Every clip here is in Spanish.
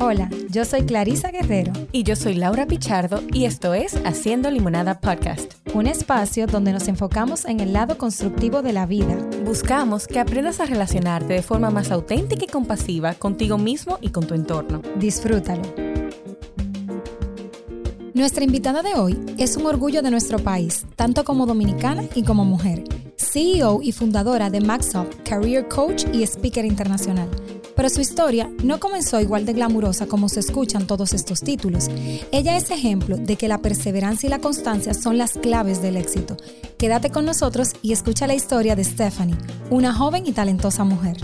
Hola, yo soy Clarisa Guerrero. Y yo soy Laura Pichardo y esto es Haciendo Limonada Podcast. Un espacio donde nos enfocamos en el lado constructivo de la vida. Buscamos que aprendas a relacionarte de forma más auténtica y compasiva contigo mismo y con tu entorno. Disfrútalo. Nuestra invitada de hoy es un orgullo de nuestro país, tanto como dominicana y como mujer. CEO y fundadora de Maxup, Career Coach y Speaker Internacional pero su historia no comenzó igual de glamurosa como se escuchan todos estos títulos. Ella es ejemplo de que la perseverancia y la constancia son las claves del éxito. Quédate con nosotros y escucha la historia de Stephanie, una joven y talentosa mujer.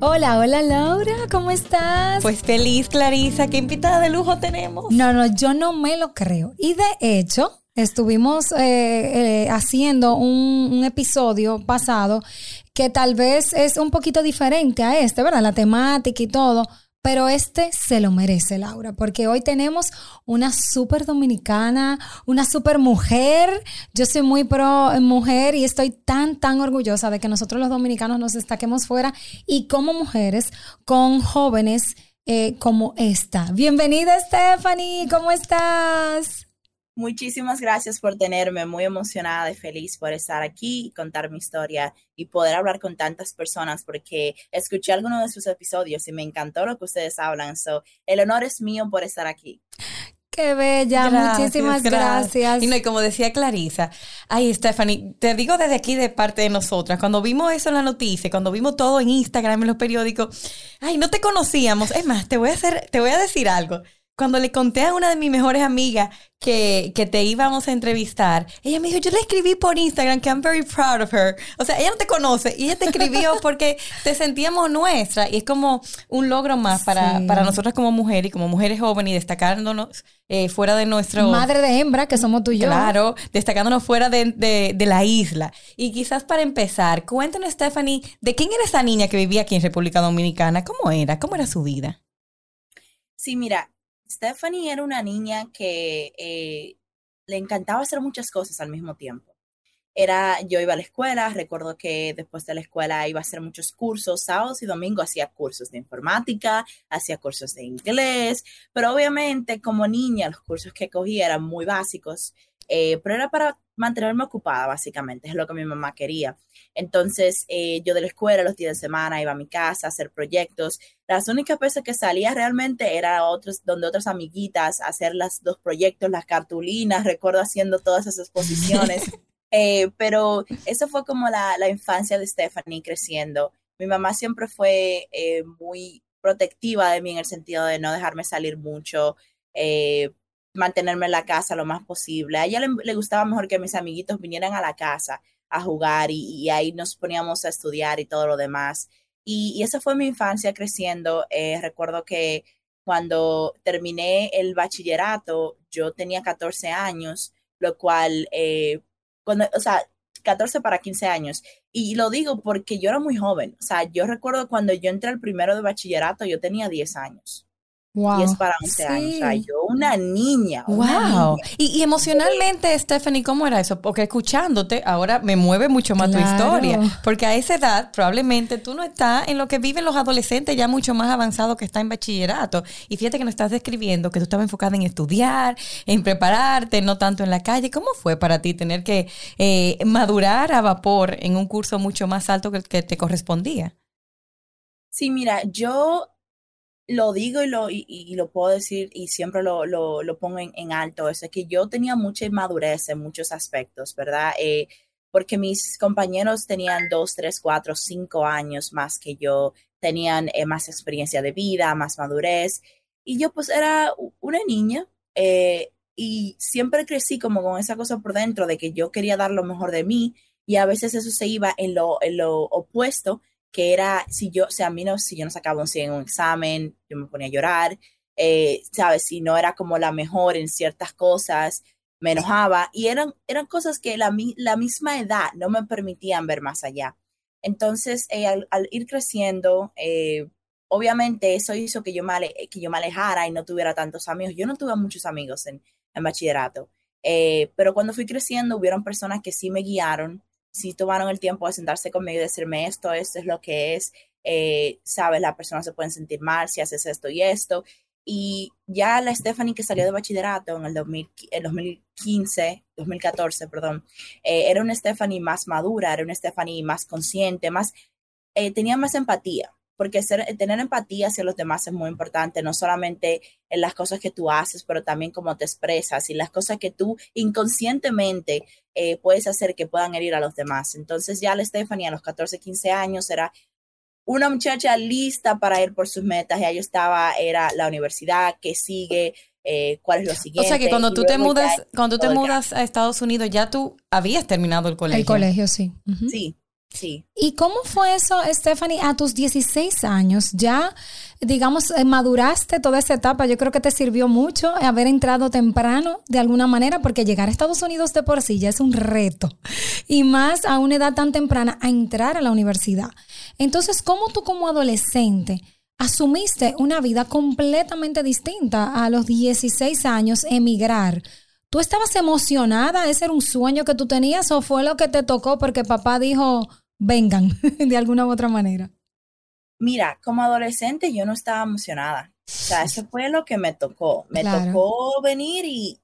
Hola, hola Laura, ¿cómo estás? Pues feliz, Clarisa, qué invitada de lujo tenemos. No, no, yo no me lo creo. Y de hecho, estuvimos eh, eh, haciendo un, episodio pasado que tal vez es un poquito diferente a este, ¿verdad? La temática y todo. Pero este se lo merece, Laura, porque hoy tenemos una súper dominicana, una súper mujer. Yo soy muy pro mujer y estoy tan, tan orgullosa de que nosotros los dominicanos nos destaquemos fuera y como mujeres con jóvenes eh, como esta. Bienvenida, Stephanie, ¿cómo estás? Muchísimas gracias por tenerme, muy emocionada y feliz por estar aquí y contar mi historia y poder hablar con tantas personas porque escuché algunos de sus episodios y me encantó lo que ustedes hablan. So, el honor es mío por estar aquí. Qué bella, muchísimas gracias. Y no, y como decía Clarisa, ay, Stephanie, te digo desde aquí de parte de nosotras, cuando vimos eso en la noticia, cuando vimos todo en Instagram, en los periódicos, ay, no te conocíamos. Es más, te voy a hacer, te voy a decir algo cuando le conté a una de mis mejores amigas que, que, te íbamos a entrevistar, ella me dijo, yo le escribí por Instagram que I'm very proud of her. O sea, ella no te conoce y ella te escribió porque te sentíamos nuestra y es como un logro más para, para nosotras como mujeres y como mujeres jóvenes y destacándonos eh, fuera de nuestro... Madre de hembra, que somos tú y yo. Claro, destacándonos fuera de, de, de la isla. Y quizás para empezar, cuéntanos, Stephanie, ¿de quién era esa niña que vivía aquí en República Dominicana? ¿Cómo era? ¿Cómo era su vida? Sí, mira, Stephanie era una niña que eh, le encantaba hacer muchas cosas al mismo tiempo. Era, yo iba a la escuela, recuerdo que después de la escuela iba a hacer muchos cursos, sábados y domingos hacía cursos de informática, hacía cursos de inglés, pero obviamente como niña los cursos que cogía eran muy básicos, eh, pero era para mantenerme ocupada, básicamente, es lo que mi mamá quería. Entonces, eh, yo de la escuela los días de semana iba a mi casa a hacer proyectos. Las únicas veces que salía realmente era otros, donde otras amiguitas hacer los dos proyectos, las cartulinas, recuerdo haciendo todas esas exposiciones. Eh, pero eso fue como la, la, infancia de Stephanie creciendo. Mi mamá siempre fue eh, muy protectiva de mí en el sentido de no dejarme salir mucho, mantenerme en la casa lo más posible. A ella le, gustaba mejor que mis amiguitos vinieran a la casa a jugar y, ahí nos poníamos a estudiar y todo lo demás. Y, esa fue mi infancia creciendo. Eh, recuerdo que cuando terminé el bachillerato, yo tenía 14 años, lo cual, eh, cuando, o sea, 14 para 15 años. Y lo digo porque yo era muy joven. O sea, yo recuerdo cuando yo entré al primero de bachillerato, yo tenía 10 años. Y es para 11 años. O sea, yo una niña. wow. Y, emocionalmente, Stephanie, ¿cómo era eso? Porque escuchándote, ahora me mueve mucho más tu historia. Porque a esa edad, probablemente tú no estás en lo que viven los adolescentes ya mucho más avanzados que está en bachillerato. Y fíjate que nos estás describiendo que tú estabas enfocada en estudiar, en prepararte, no tanto en la calle. ¿Cómo fue para ti tener que eh, madurar a vapor en un curso mucho más alto que el que te correspondía? Sí, mira, yo lo digo y lo, y, lo puedo decir y siempre lo, lo, lo pongo en, alto, es que yo tenía mucha inmadurez en muchos aspectos, ¿verdad? Eh, porque mis compañeros tenían dos, tres, cuatro, cinco años más que yo, tenían eh, más experiencia de vida, más madurez, y yo pues era una niña eh, y siempre crecí como con esa cosa por dentro de que yo quería dar lo mejor de mí y a veces eso se iba en lo, en lo opuesto que era, si yo, o sea, a mí no, si yo no sacaba un 100 en un examen, yo me ponía a llorar, eh, ¿sabes? Si no era como la mejor en ciertas cosas, me enojaba y eran, eran cosas que la, la misma edad no me permitían ver más allá. Entonces, eh, al, ir creciendo, eh, obviamente eso hizo que yo, me que yo me alejara y no tuviera tantos amigos. Yo no tuve muchos amigos en, en bachillerato, pero cuando fui creciendo hubieron personas que sí me guiaron si tomaron el tiempo de sentarse conmigo y decirme esto, esto es lo que es, eh, sabes, las personas se pueden sentir mal si haces esto y esto. Y ya la Stephanie que salió de bachillerato en el, 2015, 2014, perdón, eh, era una Stephanie más madura, era una Stephanie más consciente, más, eh, tenía más empatía, porque ser, tener empatía hacia los demás es muy importante, no solamente en las cosas que tú haces, pero también cómo te expresas y las cosas que tú inconscientemente eh, puedes hacer que puedan herir a los demás. Entonces ya la Stephanie a los 14, 15 años era una muchacha lista para ir por sus metas. Ya yo estaba, era la universidad, que sigue, eh, cuál es lo siguiente. O sea que cuando tú te mudas, cuando tú te mudas a Estados Unidos, ya tú habías terminado el colegio. El colegio, sí. Sí, sí. ¿Y cómo fue eso, Stephanie, a tus 16 años? Ya, digamos, eh, maduraste toda esa etapa. Yo creo que te sirvió mucho haber entrado temprano de alguna manera, porque llegar a Estados Unidos de por sí ya es un reto. Y más a una edad tan temprana, a entrar a la universidad. Entonces, ¿cómo tú como adolescente asumiste una vida completamente distinta a los 16 años, emigrar? ¿Tú estabas emocionada? ¿Ese era un sueño que tú tenías o fue lo que te tocó porque papá dijo, vengan, de alguna u otra manera? Mira, como adolescente yo no estaba emocionada. O sea, eso fue lo que me tocó. Me tocó venir y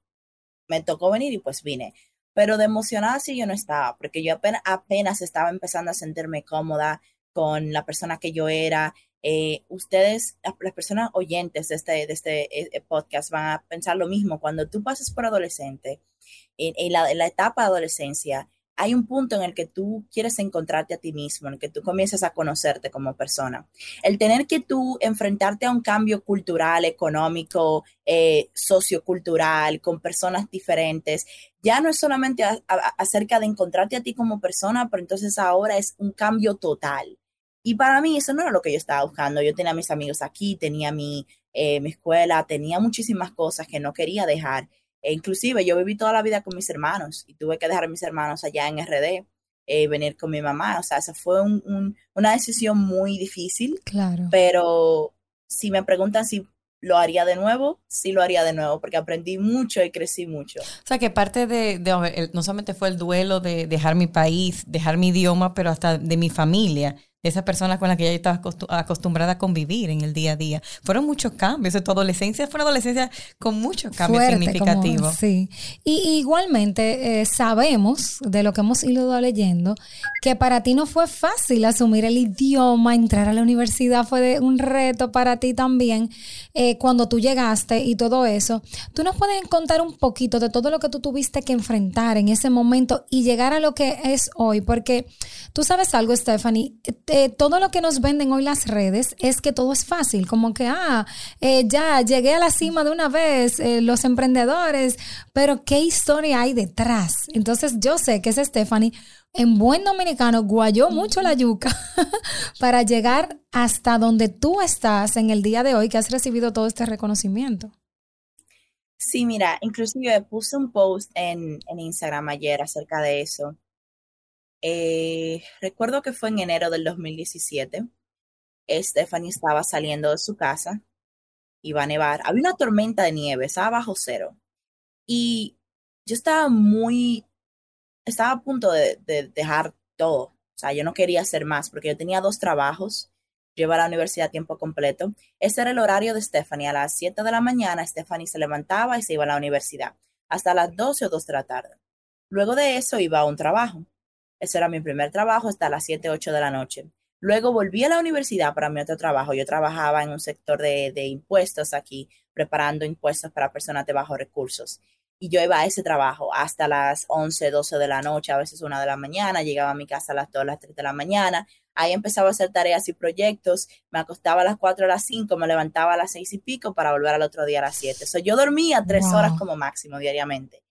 me tocó venir y pues vine. Pero de emocionada sí yo no estaba, porque yo apenas, apenas estaba empezando a sentirme cómoda, con la persona que yo era. Eh, ustedes, las personas oyentes de este, de este eh, eh, podcast van a pensar lo mismo. Cuando tú pasas por adolescente, en, la, etapa de adolescencia, hay un punto en el que tú quieres encontrarte a ti mismo, en el que tú comienzas a conocerte como persona. El tener que tú enfrentarte a un cambio cultural, económico, sociocultural, con personas diferentes, ya no es solamente acerca de encontrarte a ti como persona, pero entonces ahora es un cambio total. Y para mí eso no era lo que yo estaba buscando. Yo tenía mis amigos aquí, tenía mi, eh, mi escuela, tenía muchísimas cosas que no quería dejar. E inclusive yo viví toda la vida con mis hermanos y tuve que dejar a mis hermanos allá en RD, eh, venir con mi mamá. O sea, esa fue una decisión muy difícil. Claro. Pero si me preguntan si lo haría de nuevo, sí lo haría de nuevo, porque aprendí mucho y crecí mucho. O sea, que parte de, no solamente fue el duelo de dejar mi país, dejar mi idioma, pero hasta de mi familia esas personas con las que ya estaba acostumbrada a convivir en el día a día. Fueron muchos cambios. Tu adolescencia fue una adolescencia con muchos cambios significativos. sí. Y igualmente eh, sabemos de lo que hemos ido leyendo que para ti no fue fácil asumir el idioma, entrar a la universidad fue un reto para ti también eh, cuando tú llegaste y todo eso. ¿Tú nos puedes contar un poquito de todo lo que tú tuviste que enfrentar en ese momento y llegar a lo que es hoy? Porque tú sabes algo, Stephanie eh, todo lo que nos venden hoy las redes es que todo es fácil, como que, ah, eh, ya llegué a la cima de una vez, eh, los emprendedores, pero ¿qué historia hay detrás? Entonces yo sé que es Stephanie, en buen dominicano, guayó mucho la yuca para llegar hasta donde tú estás en el día de hoy, que has recibido todo este reconocimiento. Sí, mira, inclusive puse un post en, en Instagram ayer acerca de eso eh, recuerdo que fue en enero del 2017. Stephanie estaba saliendo de su casa, iba a nevar. Había una tormenta de nieve, estaba bajo cero. Y yo estaba muy, estaba a punto de, dejar todo. O sea, yo no quería hacer más porque yo tenía dos trabajos. Yo a la universidad a tiempo completo. Ese era el horario de Stephanie. A las 7 de la mañana, Stephanie se levantaba y se iba a la universidad. Hasta las 12 o 2 de la tarde. Luego de eso iba a un trabajo. Ese era mi primer trabajo hasta las 7, 8 de la noche. Luego volví a la universidad para mi otro trabajo. Yo trabajaba en un sector de, impuestos aquí, preparando impuestos para personas de bajos recursos. Y yo iba a ese trabajo hasta las 11, 12 de la noche, a veces una de la mañana. Llegaba a mi casa a las 2, las 3 de la mañana. Ahí empezaba a hacer tareas y proyectos. Me acostaba a las 4, a las 5, me levantaba a las 6 y pico para volver al otro día a las 7. So, yo dormía tres horas como máximo diariamente.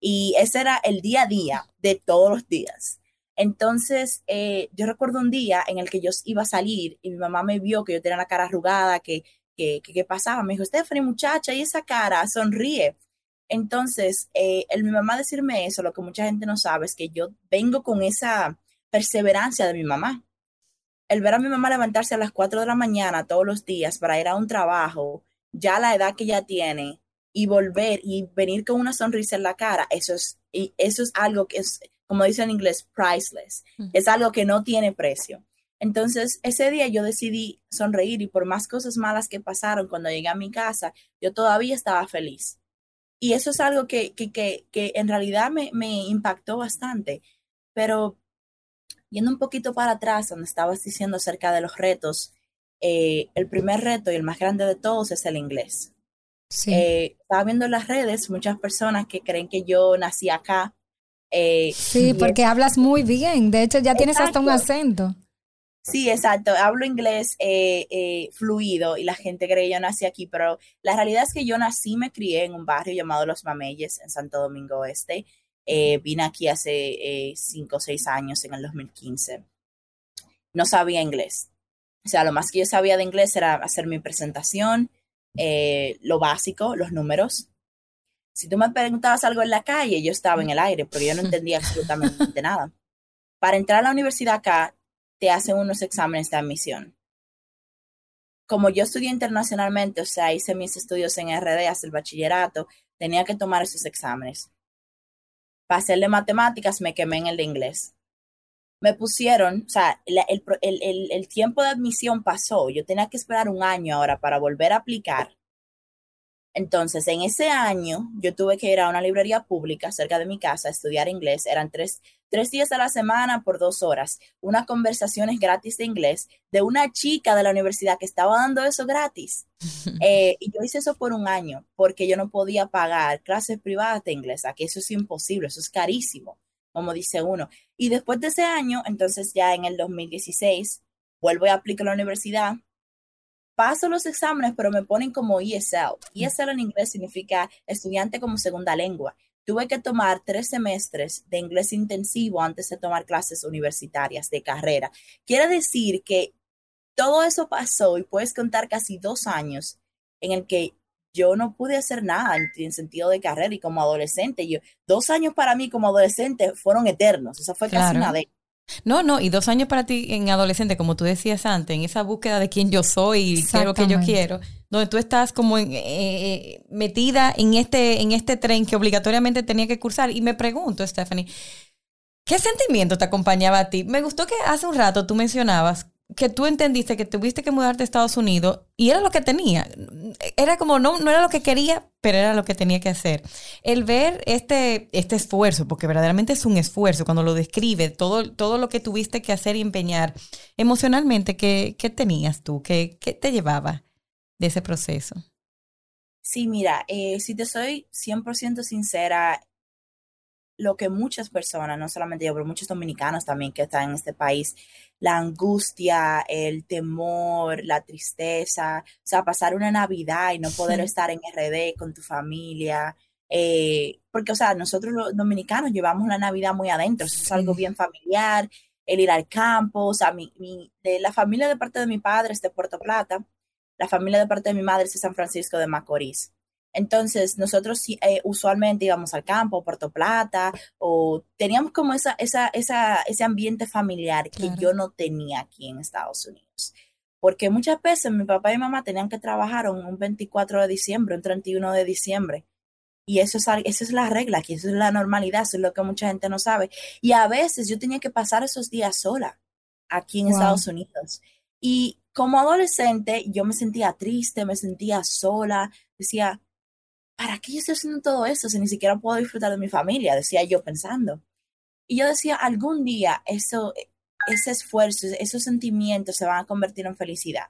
Y ese era el día a día de todos los días. Entonces, eh, yo recuerdo un día en el que yo iba a salir y mi mamá me vio que yo tenía la cara arrugada, que, que, pasaba. Me dijo, Stephanie, muchacha, y esa cara, sonríe. Entonces, eh, el, mi mamá decirme eso, lo que mucha gente no sabe es que yo vengo con esa perseverancia de mi mamá. El ver a mi mamá levantarse a las 4 de la mañana todos los días para ir a un trabajo, ya la edad que ella tiene, y volver y venir con una sonrisa en la cara, eso es, y eso es algo que es, como dice en inglés, priceless. Es algo que no tiene precio. Entonces, ese día yo decidí sonreír y por más cosas malas que pasaron cuando llegué a mi casa, yo todavía estaba feliz. Y eso es algo que, que, que, que en realidad me, me impactó bastante. Pero yendo un poquito para atrás, donde estabas diciendo acerca de los retos, eh, el primer reto y el más grande de todos es el inglés. Sí. Eh, estaba viendo en las redes muchas personas que creen que yo nací acá. Eh, sí, porque hablas muy bien. De hecho, ya tienes hasta un acento. Sí, exacto. Hablo inglés fluido y la gente cree que yo nací aquí, pero la realidad es que yo nací, me crié en un barrio llamado Los Mameyes en Santo Domingo Oeste. vine aquí hace cinco o seis años, en el 2015. No sabía inglés. O sea, lo más que yo sabía de inglés era hacer mi presentación, eh, lo básico, los números. Si tú me preguntabas algo en la calle, yo estaba en el aire, porque yo no entendía absolutamente nada. Para entrar a la universidad acá, te hacen unos exámenes de admisión. Como yo estudié internacionalmente, o sea, hice mis estudios en RD hasta el bachillerato, tenía que tomar esos exámenes. Para hacerle matemáticas, me quemé en el de inglés me pusieron, o sea, el, tiempo de admisión pasó, yo tenía que esperar un año ahora para volver a aplicar. Entonces, en ese año, yo tuve que ir a una librería pública cerca de mi casa a estudiar inglés. Eran tres, tres días a la semana por dos horas, unas conversaciones gratis de inglés de una chica de la universidad que estaba dando eso gratis. Eh, y yo hice eso por un año porque yo no podía pagar clases privadas de inglés. Aquí eso es imposible, eso es carísimo como dice uno. Y después de ese año, entonces ya en el 2016, vuelvo y aplico a la universidad, paso los exámenes, pero me ponen como ESL. ESL en inglés significa estudiante como segunda lengua. Tuve que tomar tres semestres de inglés intensivo antes de tomar clases universitarias de carrera. Quiere decir que todo eso pasó y puedes contar casi dos años en el que yo no pude hacer nada en, sentido de carrera y como adolescente. Yo, dos años para mí como adolescente fueron eternos. Esa fue casi una de no, no, y dos años para ti en adolescente, como tú decías antes, en esa búsqueda de quién yo soy y qué es lo que yo quiero, donde tú estás como eh, eh, metida en este, en este tren que obligatoriamente tenía que cursar. Y me pregunto, Stephanie, ¿qué sentimiento te acompañaba a ti? Me gustó que hace un rato tú mencionabas que tú entendiste que tuviste que mudarte a Estados Unidos y era lo que tenía. Era como, no, no era lo que quería, pero era lo que tenía que hacer. El ver este, este esfuerzo, porque verdaderamente es un esfuerzo, cuando lo describe, todo, todo lo que tuviste que hacer y empeñar, emocionalmente, ¿qué, qué tenías tú? ¿Qué, ¿Qué, te llevaba de ese proceso? Sí, mira, eh, si te soy 100% sincera, lo que muchas personas, no solamente yo, pero muchos dominicanos también que están en este país, la angustia, el temor, la tristeza, o sea, pasar una Navidad y no poder estar en RD con tu familia, eh, porque, o sea, nosotros los dominicanos llevamos la Navidad muy adentro, eso es algo bien familiar, el ir al campo, o sea, mi, mi, de la familia de parte de mi padre es de Puerto Plata, la familia de parte de mi madre es de San Francisco de Macorís. Entonces, nosotros eh, usualmente íbamos al campo, Puerto Plata, o teníamos como esa, esa, esa, ese ambiente familiar que yo no tenía aquí en Estados Unidos. Porque muchas veces mi papá y mamá tenían que trabajar un 24 de diciembre, un 31 de diciembre. Y eso es, eso es la regla, aquí eso es la normalidad, eso es lo que mucha gente no sabe. Y a veces yo tenía que pasar esos días sola aquí en Estados Unidos. Y como adolescente yo me sentía triste, me sentía sola, decía, ¿para qué yo estoy haciendo todo eso si ni siquiera puedo disfrutar de mi familia? Decía yo pensando. Y yo decía, algún día eso, ese esfuerzo, esos sentimientos se van a convertir en felicidad.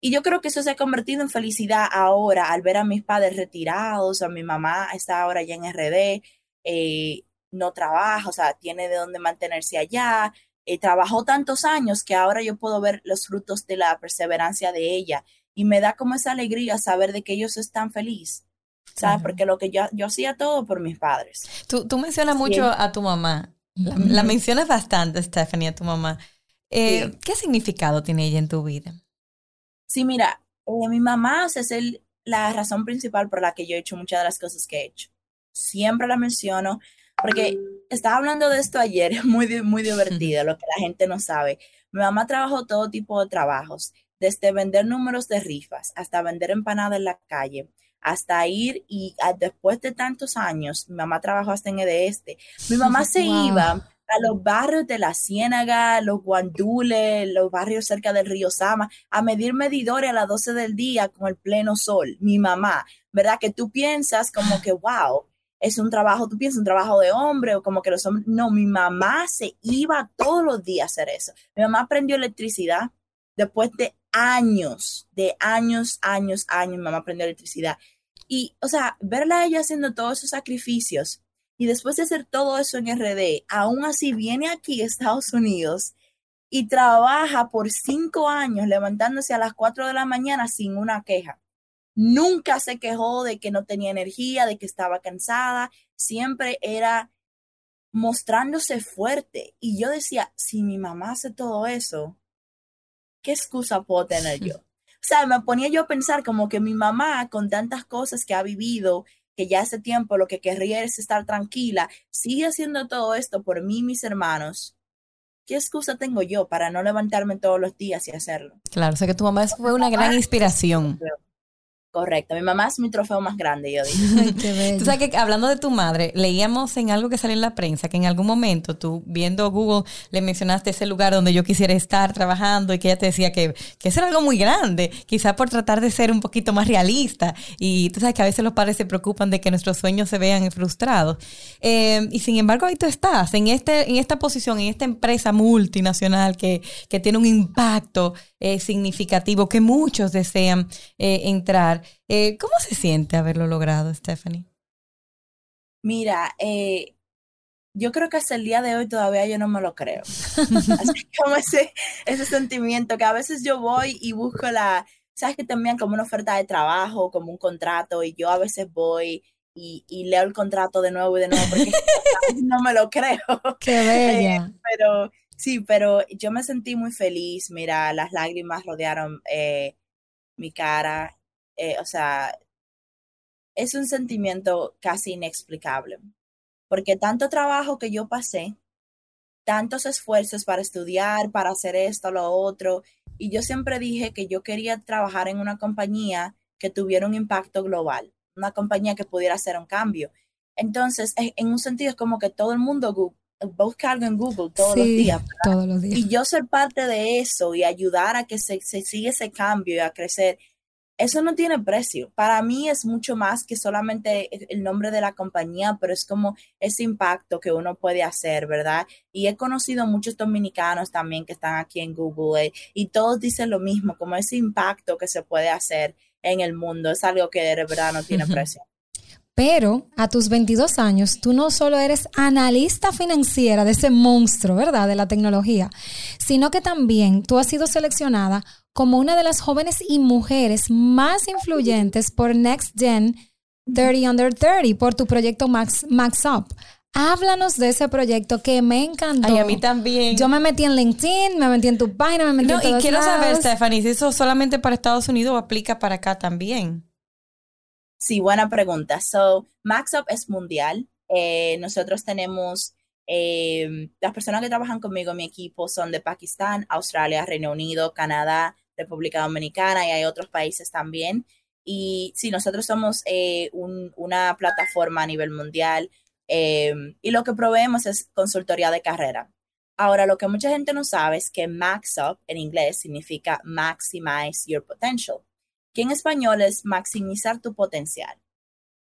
Y yo creo que eso se ha convertido en felicidad ahora al ver a mis padres retirados, a mi mamá está ahora ya en RD, eh, no trabaja, o sea, tiene de dónde mantenerse allá, eh, trabajó tantos años que ahora yo puedo ver los frutos de la perseverancia de ella y me da como esa alegría saber de que ellos están felices ¿sabes? Porque lo que yo, yo hacía todo por mis padres. Tú, tú mencionas mucho a tu mamá. La, mencionas bastante, Stephanie, a tu mamá. Eh, ¿Qué significado tiene ella en tu vida? Sí, mira, eh, mi mamá es el, la razón principal por la que yo he hecho muchas de las cosas que he hecho. Siempre la menciono porque estaba hablando de esto ayer, es muy, muy divertido, lo que la gente no sabe. Mi mamá trabajó todo tipo de trabajos, desde vender números de rifas hasta vender empanadas en la calle, hasta ir y después de tantos años, mi mamá trabajó hasta en este, mi mamá se iba a los barrios de la Ciénaga, los Guandules, los barrios cerca del río Sama, a medir medidores a las 12 del día con el pleno sol, mi mamá, ¿verdad? Que tú piensas como que, wow, es un trabajo, tú piensas un trabajo de hombre o como que los hombres, no, mi mamá se iba todos los días a hacer eso. Mi mamá aprendió electricidad después de años, de años, años, años, mi mamá aprendió electricidad. Y, o sea, verla a ella haciendo todos esos sacrificios y después de hacer todo eso en RD, aún así viene aquí a Estados Unidos y trabaja por cinco años levantándose a las cuatro de la mañana sin una queja. Nunca se quejó de que no tenía energía, de que estaba cansada, siempre era mostrándose fuerte. Y yo decía, si mi mamá hace todo eso, ¿qué excusa puedo tener yo? Sea, me ponía yo a pensar como que mi mamá, con tantas cosas que ha vivido, que ya hace tiempo lo que querría es estar tranquila, sigue haciendo todo esto por mí y mis hermanos. ¿Qué excusa tengo yo para no levantarme todos los días y hacerlo? Claro, o sea que tu mamá fue una gran inspiración. Correcto, mi mamá es mi trofeo más grande, yo digo. tú sabes que hablando de tu madre, leíamos en algo que salió en la prensa que en algún momento tú viendo Google le mencionaste ese lugar donde yo quisiera estar trabajando y que ella te decía que, que eso era algo muy grande, quizá por tratar de ser un poquito más realista. Y tú sabes que a veces los padres se preocupan de que nuestros sueños se vean frustrados. Eh, y sin embargo, ahí tú estás, en, este, en esta posición, en esta empresa multinacional que, que tiene un impacto eh, significativo que muchos desean eh, entrar. Eh, ¿Cómo se siente haberlo logrado, Stephanie? Mira, yo creo que hasta el día de hoy todavía yo no me lo creo. Así como ese, ese sentimiento que a veces yo voy y busco la, sabes que también como una oferta de trabajo, como un contrato, y yo a veces voy y, y leo el contrato de nuevo y de nuevo porque no me lo creo. Qué bella. pero Sí, pero yo me sentí muy feliz. Mira, las lágrimas rodearon eh, mi cara. Eh, o sea, es un sentimiento casi inexplicable. Porque tanto trabajo que yo pasé, tantos esfuerzos para estudiar, para hacer esto, lo otro, y yo siempre dije que yo quería trabajar en una compañía que tuviera un impacto global, una compañía que pudiera hacer un cambio. Entonces, en un sentido es como que todo el mundo busca algo en Google todos los días. Todos los días. Y yo ser parte de eso y ayudar a que se, se siga ese cambio y a crecer, eso no tiene precio. Para mí es mucho más que solamente el nombre de la compañía, pero es como ese impacto que uno puede hacer, ¿verdad? Y he conocido muchos dominicanos también que están aquí en Google eh, y todos dicen lo mismo, como ese impacto que se puede hacer en el mundo es algo que de verdad no tiene precio. Pero a tus 22 años, tú no solo eres analista financiera de ese monstruo, ¿verdad? De la tecnología, sino que también tú has sido seleccionada como una de las jóvenes y mujeres más influyentes por Next Gen 30 Under 30, por tu proyecto Max, Max Up. Háblanos de ese proyecto que me encantó. Ay, a mí también. Yo me metí en LinkedIn, me metí en tu página, me metí en todos Y quiero saber, Stephanie, si eso solamente para Estados Unidos o aplica para acá también. Sí, buena pregunta. So, MaxUp es mundial. Eh, nosotros tenemos, eh, las personas que trabajan conmigo mi equipo son de Pakistán, Australia, Reino Unido, Canadá, República Dominicana y hay otros países también. Y sí, nosotros somos eh, una plataforma a nivel mundial y lo que proveemos es consultoría de carrera. Ahora, lo que mucha gente no sabe es que MaxUp en inglés significa Maximize Your Potential que en español es maximizar tu potencial.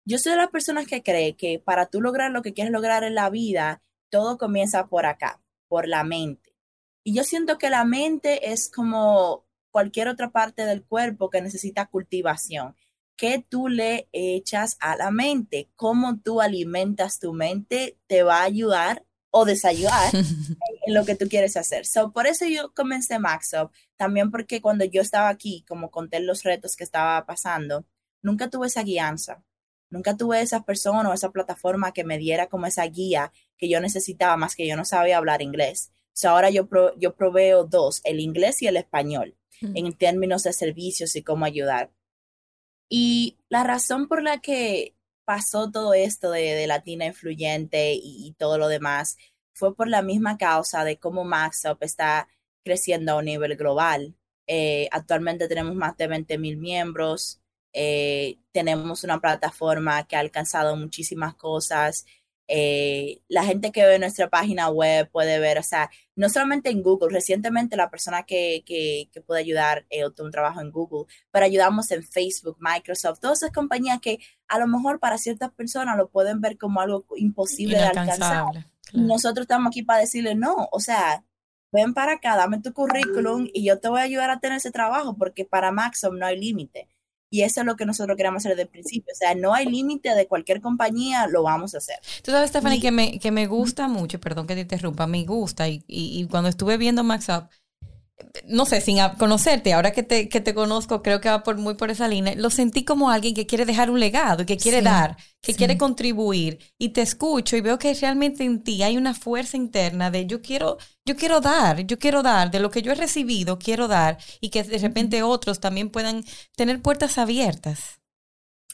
Yo soy de las personas que cree que para tú lograr lo que quieres lograr en la vida, todo comienza por acá, por la mente. Y yo siento que la mente es como cualquier otra parte del cuerpo que necesita cultivación. ¿Qué tú le echas a la mente? ¿Cómo tú alimentas tu mente? Te va a ayudar o desayudar en lo que tú quieres hacer. So, por eso yo comencé MaxUp, también porque cuando yo estaba aquí, como conté los retos que estaba pasando, nunca tuve esa guianza, nunca tuve esa persona o esa plataforma que me diera como esa guía que yo necesitaba, más que yo no sabía hablar inglés. So, ahora yo, yo proveo dos, el inglés y el español, en términos de servicios y cómo ayudar. Y la razón por la que pasó todo esto de, Latina Influyente y, todo lo demás fue por la misma causa de cómo MaxUp está creciendo a un nivel global. Eh, actualmente tenemos más de 20 mil miembros, Eh, tenemos una plataforma que ha alcanzado muchísimas cosas. Eh, la gente que ve nuestra página web puede ver, o sea, no solamente en Google, recientemente la persona que, que, que puede ayudar eh, un trabajo en Google, pero ayudamos en Facebook, Microsoft, todas esas compañías que a lo mejor para ciertas personas lo pueden ver como algo imposible de alcanzar. Nosotros estamos aquí para decirle no, o sea, ven para acá, dame tu currículum y yo te voy a ayudar a tener ese trabajo porque para Maxom no hay límite. Y eso es lo que nosotros queremos hacer desde el principio. O sea, no hay límite de cualquier compañía, lo vamos a hacer. Tú sabes, Stephanie, que, me, que me gusta mucho, perdón que te interrumpa, me gusta. Y, y, y cuando estuve viendo Max Up, no sé, sin conocerte, ahora que te, que te conozco, creo que va por, muy por esa línea, lo sentí como alguien que quiere dejar un legado, que quiere dar, que quiere contribuir. Y te escucho y veo que realmente en ti hay una fuerza interna de yo quiero, yo quiero dar, yo quiero dar, de lo que yo he recibido, quiero dar, y que de repente otros también puedan tener puertas abiertas.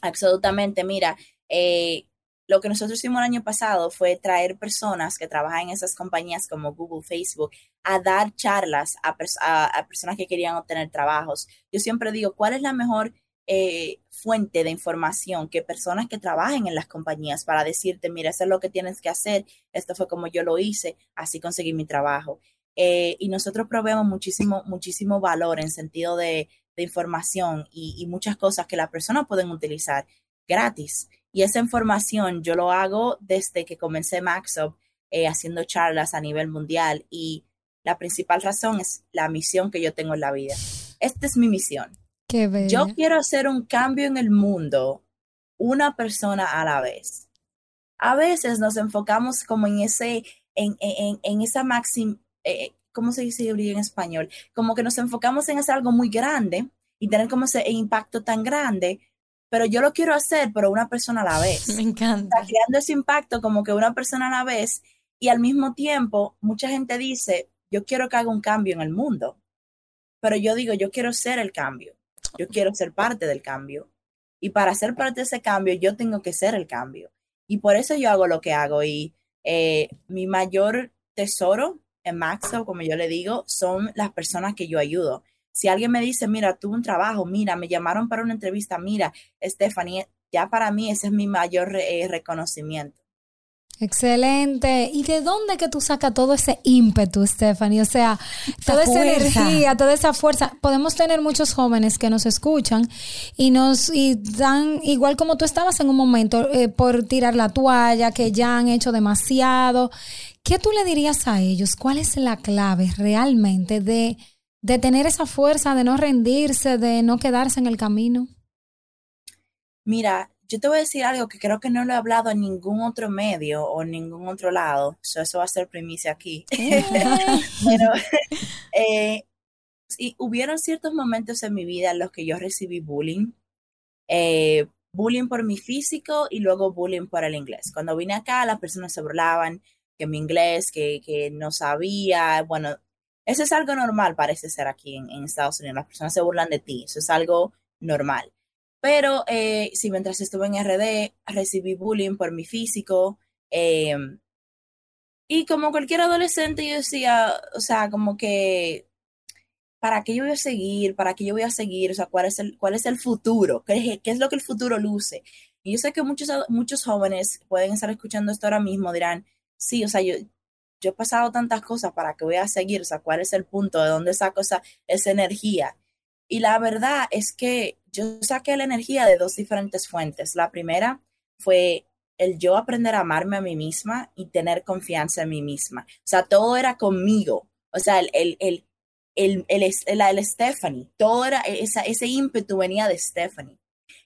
Absolutamente, mira, eh, lo que nosotros hicimos el año pasado fue traer personas que trabajan en esas compañías como Google, Facebook, a dar charlas a, personas que querían obtener trabajos. Yo siempre digo, ¿cuál es la mejor eh, fuente de información que personas que trabajen en las compañías para decirte, mira, eso es lo que tienes que hacer, esto fue como yo lo hice, así conseguí mi trabajo. Eh, y nosotros proveemos muchísimo, muchísimo valor en sentido de, información y, y, muchas cosas que las personas pueden utilizar gratis. Y esa información yo lo hago desde que comencé Maxup eh, haciendo charlas a nivel mundial y la principal razón es la misión que yo tengo en la vida. Esta es mi misión. Qué yo quiero hacer un cambio en el mundo, una persona a la vez. A veces nos enfocamos como en ese, en, en, en esa máxima, eh, ¿cómo se dice en español? Como que nos enfocamos en hacer algo muy grande y tener como ese impacto tan grande, pero yo lo quiero hacer, pero una persona a la vez. Me encanta. Está creando ese impacto como que una persona a la vez y al mismo tiempo mucha gente dice, yo quiero que haga un cambio en el mundo, pero yo digo, yo quiero ser el cambio, yo quiero ser parte del cambio. Y para ser parte de ese cambio, yo tengo que ser el cambio. Y por eso yo hago lo que hago. Y eh, mi mayor tesoro en Maxo, como yo le digo, son las personas que yo ayudo. Si alguien me dice, mira, tuve un trabajo, mira, me llamaron para una entrevista, mira, Stephanie, ya para mí ese es mi mayor eh, reconocimiento. Excelente. ¿Y de dónde que tú sacas todo ese ímpetu, Stephanie? O sea, toda esa energía, toda esa fuerza. Podemos tener muchos jóvenes que nos escuchan y nos y dan, igual como tú estabas en un momento, eh, por tirar la toalla, que ya han hecho demasiado. ¿Qué tú le dirías a ellos? ¿Cuál es la clave realmente de de tener esa fuerza, de no rendirse, de no quedarse en el camino? Mira, yo te voy a decir algo que creo que no lo he hablado en ningún otro medio o en ningún otro lado. eso va a ser primicia aquí. Pero eh, hubieron ciertos momentos en mi vida en los que yo recibí bullying. Eh, bullying por mi físico y luego bullying por el inglés. Cuando vine acá, las personas se burlaban que mi inglés, que, que no sabía. Bueno, eso es algo normal, parece ser aquí en, Estados Unidos. Las personas se burlan de ti, eso es algo normal. Pero eh, si mientras estuve en RD recibí bullying por mi físico, em, y como cualquier adolescente yo decía, o sea, como que, ¿para qué yo voy a seguir? ¿Para qué yo voy a seguir? O sea, ¿cuál es el, cuál es el futuro? ¿Qué, qué es lo que el futuro luce? Y yo sé que muchos, muchos jóvenes pueden estar escuchando esto ahora mismo, dirán, sí, o sea, yo, yo he pasado tantas cosas para que voy a seguir, o sea, cuál es el punto, de dónde saco esa, esa energía. Y la verdad es que yo saqué la energía de dos diferentes fuentes. La primera fue el yo aprender a amarme a mí misma y tener confianza en mí misma. O sea, todo era conmigo. O sea, el, el, el, el, el, Stephanie, todo era, esa, ese ímpetu venía de Stephanie.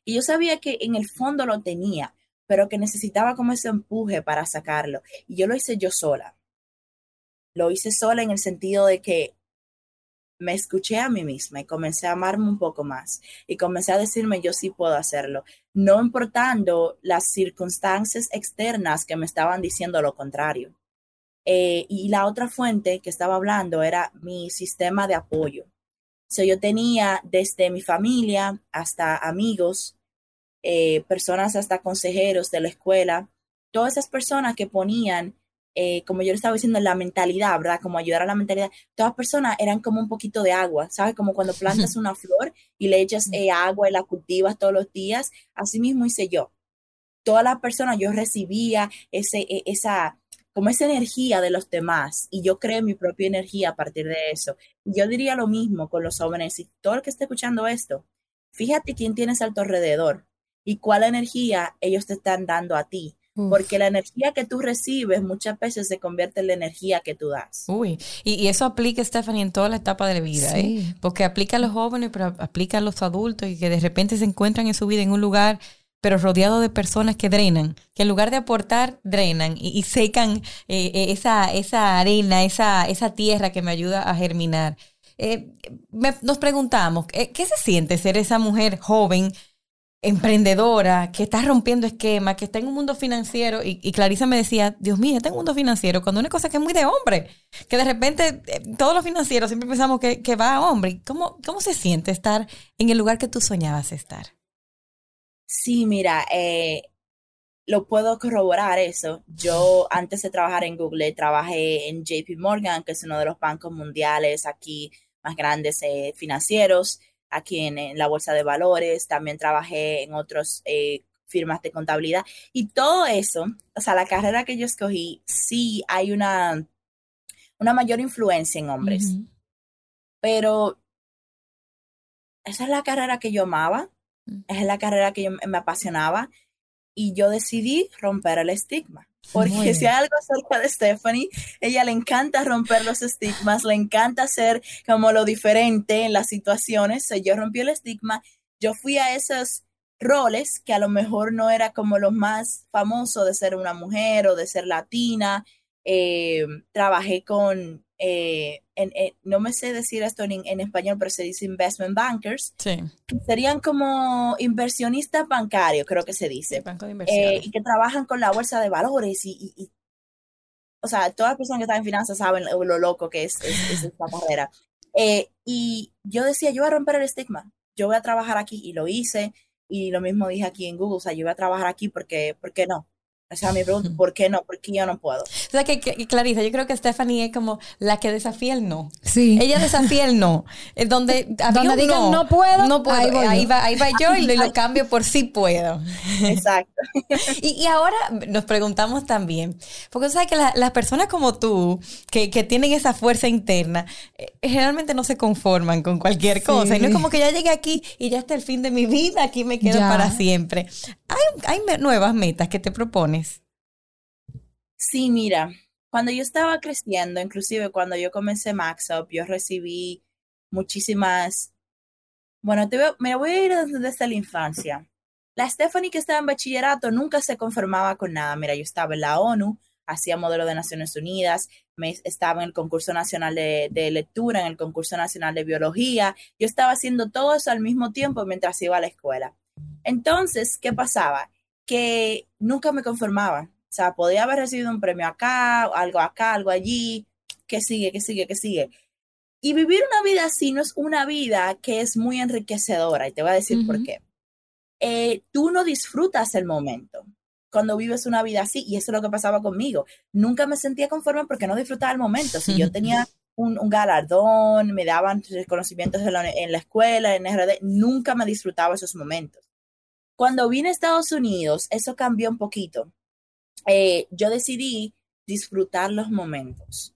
Y yo sabía que en el fondo lo tenía, pero que necesitaba como ese empuje para sacarlo. Y yo lo hice yo sola. Lo hice sola en el sentido de que me escuché a mí misma y comencé a amarme un poco más y comencé a decirme yo sí puedo hacerlo, no importando las circunstancias externas que me estaban diciendo lo contrario. Eh, y la otra fuente que estaba hablando era mi sistema de apoyo. So, yo tenía desde mi familia hasta amigos, eh, personas hasta consejeros de la escuela, todas esas personas que ponían eh, como yo le estaba diciendo, la mentalidad, ¿verdad? Como ayudar a la mentalidad. Todas personas eran como un poquito de agua, ¿sabes? Como cuando plantas una flor y le echas eh, agua y la cultivas todos los días. Así mismo hice yo. Todas las personas, yo recibía ese, e, esa, como esa energía de los demás y yo creé mi propia energía a partir de eso. Yo diría lo mismo con los jóvenes y todo el que esté escuchando esto. Fíjate quién tienes a tu alrededor y cuál energía ellos te están dando a ti porque la energía que tú recibes muchas veces se convierte en la energía que tú das. Uy, y, eso aplica, Stephanie, en toda la etapa de la vida, ¿eh? Porque aplica a los jóvenes, pero aplica a los adultos y que de repente se encuentran en su vida en un lugar, pero rodeado de personas que drenan, que en lugar de aportar, drenan y, secan eh, eh, esa, esa arena, esa, esa tierra que me ayuda a germinar. Eh, nos preguntamos, ¿qué se siente ser esa mujer joven? Emprendedora, que está rompiendo esquemas, que está en un mundo financiero. Y, Clarisa me decía, Dios mío, está en un mundo financiero, cuando una cosa que es muy de hombre, que de repente eh, todos los financieros siempre pensamos que, va a hombre. ¿Cómo, ¿Cómo se siente estar en el lugar que tú soñabas estar? Sí, mira, eh, lo puedo corroborar eso. Yo antes de trabajar en Google trabajé en JP Morgan, que es uno de los bancos mundiales aquí más grandes eh, financieros aquí en, la Bolsa de Valores, también trabajé en otras eh, firmas de contabilidad y todo eso, o sea, la carrera que yo escogí, sí hay una, una mayor influencia en hombres, pero esa es la carrera que yo amaba, mm. esa es la carrera que yo, me apasionaba y yo decidí romper el estigma. Porque si hay algo acerca de Stephanie, ella le encanta romper los estigmas, le encanta ser como lo diferente en las situaciones. yo rompí el estigma, yo fui a esos roles que a lo mejor no era como lo más famoso de ser una mujer o de ser latina. Eh, trabajé con eh, no me sé decir esto en, español, pero se dice investment bankers. Sí. Serían como inversionistas bancarios, creo que se dice. Banco de eh, y que trabajan con la bolsa de valores y, o sea, todas las personas que están en finanzas saben lo, loco que es, esta carrera. Eh, y yo decía, yo voy a romper el estigma, yo voy a trabajar aquí y lo hice. Y lo mismo dije aquí en Google, o sea, yo voy a trabajar aquí porque, ¿por qué no? O sea, me pregunto, ¿por qué no? ¿Por qué yo no puedo? O sea, que, Clarisa, yo creo que Stephanie es como la que desafía el no. Sí. Ella desafía el no. Donde, donde digan no, puedo, no puedo. Ahí, va, ahí va yo y lo, cambio por sí puedo. Exacto. y, ahora nos preguntamos también, porque sabes que las personas como tú, que, tienen esa fuerza interna, eh, generalmente no se conforman con cualquier cosa. Y no es como que ya llegué aquí y ya está el fin de mi vida, aquí me quedo para siempre. Hay, hay nuevas metas que te propones. Sí, mira, cuando yo estaba creciendo, inclusive cuando yo comencé Max Up, yo recibí muchísimas, bueno, te me voy a ir desde, la infancia. La Stephanie que estaba en bachillerato nunca se conformaba con nada. Mira, yo estaba en la ONU, hacía modelo de Naciones Unidas, me, estaba en el concurso nacional de, de, lectura, en el concurso nacional de biología. Yo estaba haciendo todo eso al mismo tiempo mientras iba a la escuela. Entonces, ¿qué pasaba? Que nunca me conformaba. O sea, podía haber recibido un premio acá, algo acá, algo allí, que sigue, que sigue, que sigue. Y vivir una vida así no es una vida que es muy enriquecedora, y te voy a decir por qué. Eh, tú no disfrutas el momento cuando vives una vida así, y eso es lo que pasaba conmigo. Nunca me sentía conforme porque no disfrutaba el momento. Si yo tenía un, galardón, me daban reconocimientos en la, en la escuela, en RD, nunca me disfrutaba esos momentos. Cuando vine a Estados Unidos, eso cambió un poquito eh, yo decidí disfrutar los momentos.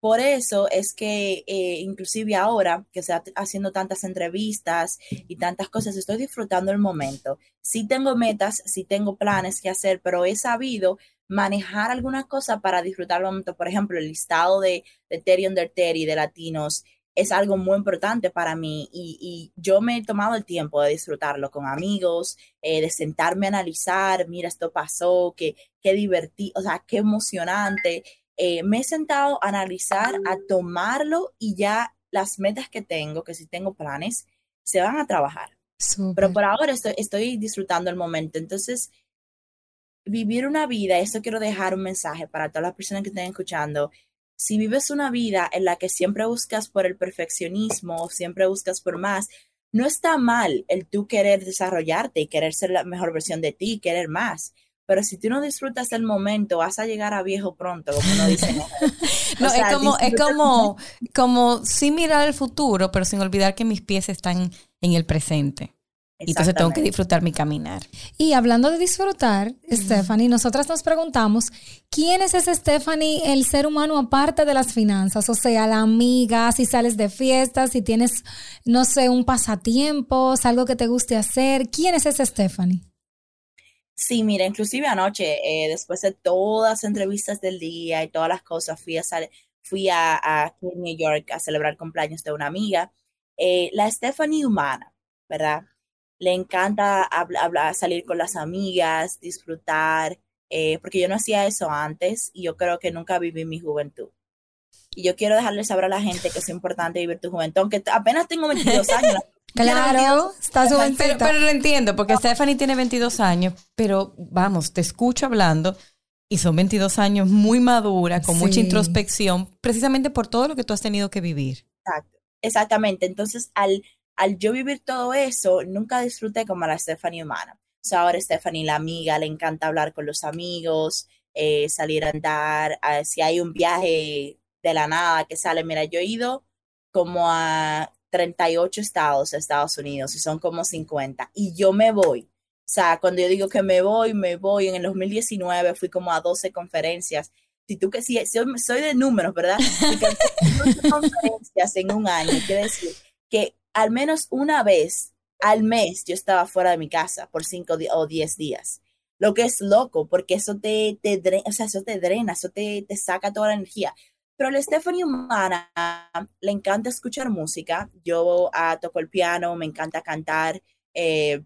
Por eso es que eh, inclusive ahora que se haciendo tantas entrevistas y tantas cosas, estoy disfrutando el momento. Sí tengo metas, sí tengo planes que hacer, pero he sabido manejar algunas cosas para disfrutar el momento. Por ejemplo, el listado de, de Terry Under Terry de latinos es algo muy importante para mí y, yo me he tomado el tiempo de disfrutarlo con amigos, eh, de sentarme a analizar, mira, esto pasó, qué, qué divertido, o sea, qué emocionante. Eh, me he sentado a analizar, a tomarlo y ya las metas que tengo, que si tengo planes, se van a trabajar. Pero por ahora estoy, estoy disfrutando el momento. Entonces, vivir una vida, eso quiero dejar un mensaje para todas las personas que estén escuchando, si vives una vida en la que siempre buscas por el perfeccionismo o siempre buscas por más, no está mal el tú querer desarrollarte y querer ser la mejor versión de ti, querer más. pero si tú no disfrutas el momento, vas a llegar a viejo pronto, como uno dice. no, es como, es como, como sin mirar el futuro, pero sin olvidar que mis pies están en el presente. Y entonces tengo que disfrutar mi caminar. Y hablando de disfrutar, Stephanie, nosotras nos preguntamos, ¿quién es ese Stephanie, el ser humano aparte de las finanzas? O sea, la amiga, si sales de fiestas, si tienes, no sé, un pasatiempo, algo que te guste hacer. ¿Quién es ese Stephanie? Sí, mira, inclusive anoche, eh, después de todas las entrevistas del día y todas las cosas, fui a, fui a, New York a celebrar cumpleaños de una amiga, eh, la Stephanie humana, ¿verdad? Le encanta hablar, salir con las amigas, disfrutar, eh, porque yo no hacía eso antes y yo creo que nunca viví mi juventud. Y yo quiero dejarle saber a la gente que es importante vivir tu juventud, aunque apenas tengo 22 años. Claro, está pero, pero lo entiendo, porque Stephanie tiene 22 años, pero vamos, te escucho hablando y son 22 años muy madura, con mucha introspección, precisamente por todo lo que tú has tenido que vivir. Exacto, exactamente. Entonces, al, al yo vivir todo eso, nunca disfruté como la Stephanie humana. O sea, ahora Stephanie, la amiga, le encanta hablar con los amigos, eh, salir a andar, si hay un viaje de la nada que sale, mira, yo he ido como a 38 estados de Estados Unidos y son como 50 y yo me voy. O sea, cuando yo digo que me voy, me voy. En el 2019 fui como a 12 conferencias. Si tú que si, soy de números, ¿verdad? 12 conferencias en un año, quiere decir que al menos una vez al mes yo estaba fuera de mi casa por 5 o 10 días. Lo que es loco, porque eso te, te drena, o sea, eso te drena, eso te, te saca toda la energía. Pero a Stephanie Humana le encanta escuchar música. Yo toco el piano, me encanta cantar. Eh,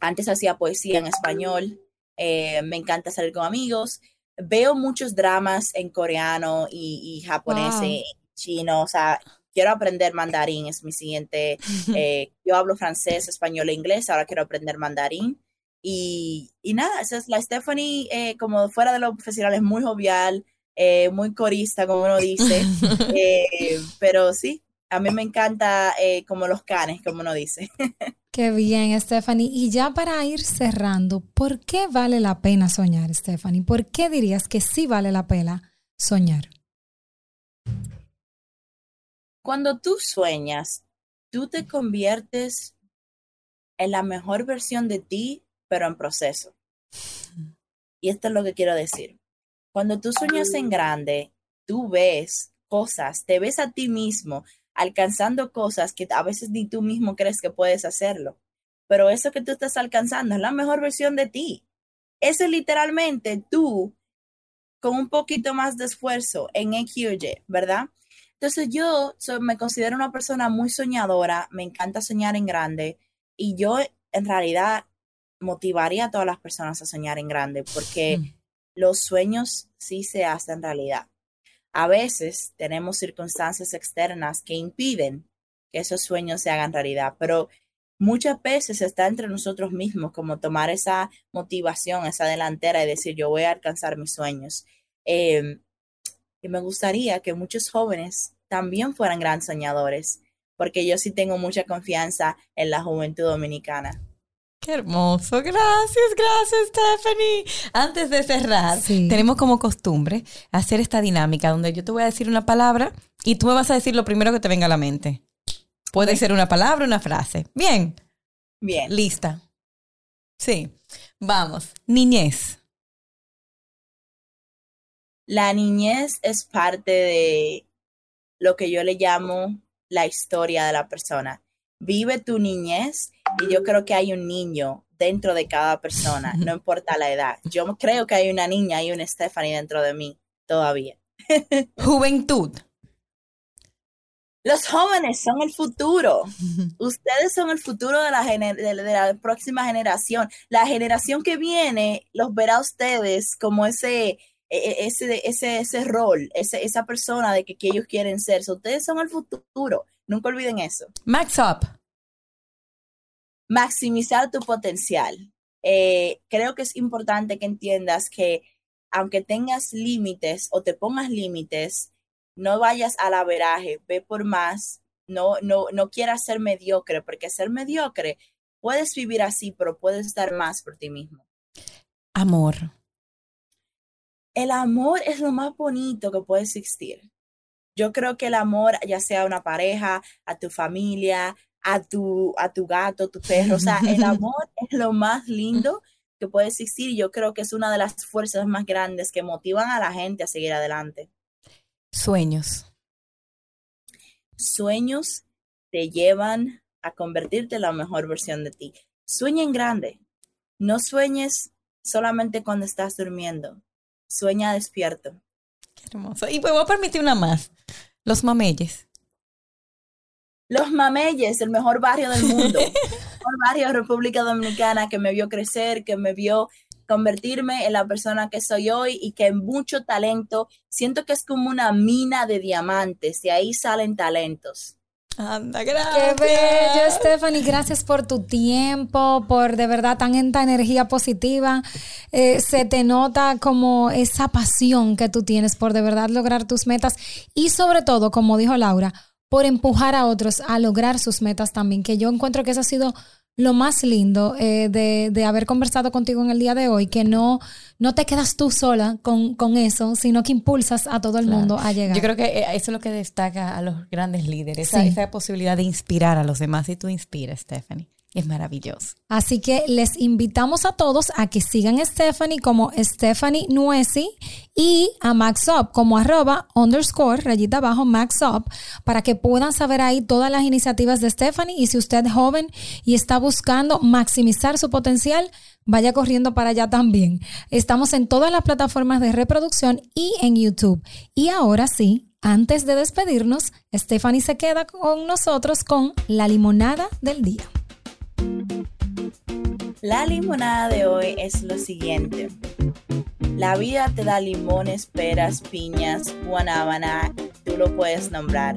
antes hacía poesía en español. Eh, me encanta salir con amigos. Veo muchos dramas en coreano y, japonés, y chino. O sea, quiero aprender mandarín, es mi siguiente. Eh, yo hablo francés, español e inglés, ahora quiero aprender mandarín. Y, y nada, esa es la Stephanie, como fuera de lo profesional, es muy jovial, eh, muy corista, como uno dice. Eh, pero sí, a mí me encanta eh, como los canes, como uno dice. Qué bien, Stephanie. Y ya para ir cerrando, ¿por qué vale la pena soñar, Stephanie? ¿Por qué dirías que sí vale la pena soñar? Cuando tú sueñas, tú te conviertes en la mejor versión de ti, pero en proceso. Y esto es lo que quiero decir. Cuando tú sueñas en grande, tú ves cosas, te ves a ti mismo alcanzando cosas que a veces ni tú mismo crees que puedes hacerlo. Pero eso que tú estás alcanzando es la mejor versión de ti. Eso es literalmente tú con un poquito más de esfuerzo en XY, ¿verdad? Entonces yo me considero una persona muy soñadora, me encanta soñar en grande y yo en realidad motivaría a todas las personas a soñar en grande porque mm los sueños sí se hacen realidad. A veces tenemos circunstancias externas que impiden que esos sueños se hagan realidad, pero muchas veces está entre nosotros mismos como tomar esa motivación, esa delantera y decir yo voy a alcanzar mis sueños. Em, y me gustaría que muchos jóvenes también fueran gran soñadores, porque yo sí tengo mucha confianza en la juventud dominicana. Qué hermoso. Gracias, gracias, Stephanie. Antes de cerrar, tenemos como costumbre hacer esta dinámica donde yo te voy a decir una palabra y tú me vas a decir lo primero que te venga a la mente. Puede ser una palabra, una frase. Bien. Bien. Lista. Sí. Vamos. Niñez. La niñez es parte de lo que yo le llamo la historia de la persona vive tu niñez y yo creo que hay un niño dentro de cada persona, no importa la edad. Yo creo que hay una niña y una Stephanie dentro de mí todavía. Juventud. Los jóvenes son el futuro. Ustedes son el futuro de la, de la, próxima generación. La generación que viene los verá a ustedes como ese, ese, ese, ese rol, ese, esa persona de que, que ellos quieren ser. ustedes son el futuro. Nunca olviden eso. Max up. Maximizar tu potencial. Eh, creo que es importante que entiendas que aunque tengas límites o te pongas límites, no vayas al averaje, ve por más, no, no, no quieras ser mediocre, porque ser mediocre puedes vivir así, pero puedes dar más por ti mismo. Amor. El amor es lo más bonito que puede existir. Yo creo que el amor, ya sea a una pareja, a tu familia, a tu, a tu gato, tu perro, o sea, el amor es lo más lindo que puede existir yo creo que es una de las fuerzas más grandes que motivan a la gente a seguir adelante. Sueños. Sueños te llevan a convertirte en la mejor versión de ti. Sueña en grande. No sueñes solamente cuando estás durmiendo. Sueña despierto. Qué hermoso. Y me voy a permitir una más. Los mameyes. Los Mameyes, el mejor barrio del mundo. el mejor barrio de República Dominicana que me vio crecer, que me vio convertirme en la persona que soy hoy y que mucho talento, siento que es como una mina de diamantes, y ahí salen talentos. Anda, gracias. Qué bello, Stephanie. Gracias por tu tiempo, por de verdad tan tanta energía positiva. Eh, se te nota como esa pasión que tú tienes por de verdad lograr tus metas y sobre todo, como dijo Laura, por empujar a otros a lograr sus metas también, que yo encuentro que eso ha sido lo más lindo eh, de, de, haber conversado contigo en el día de hoy, que no, no te quedas tú sola con, con eso, sino que impulsas a todo el mundo a llegar. Yo creo que eh, eso es lo que destaca a los grandes líderes, esa, esa posibilidad de inspirar a los demás y tú inspiras, Stephanie. Es maravilloso. Así que les invitamos a todos a que sigan a Stephanie como Stephanie Nuesi y a MaxUp como arroba underscore rayita abajo MaxUp para que puedan saber ahí todas las iniciativas de Stephanie y si usted es joven y está buscando maximizar su potencial, vaya corriendo para allá también. Estamos en todas las plataformas de reproducción y en YouTube. Y ahora sí, antes de despedirnos, Stephanie se queda con nosotros con la limonada del día. La limonada de hoy es lo siguiente. La vida te da limones, peras, piñas, guanábana, tú lo puedes nombrar.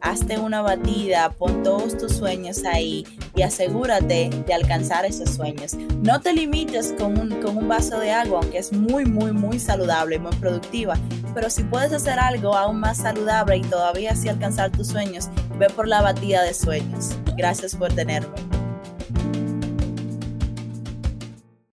Hazte una batida, pon todos tus sueños ahí y asegúrate de alcanzar esos sueños. No te limites con un, con un vaso de agua, aunque es muy, muy, muy saludable y muy productiva. Pero si puedes hacer algo aún más saludable y todavía así alcanzar tus sueños, ve por la batida de sueños. Gracias por tenerme.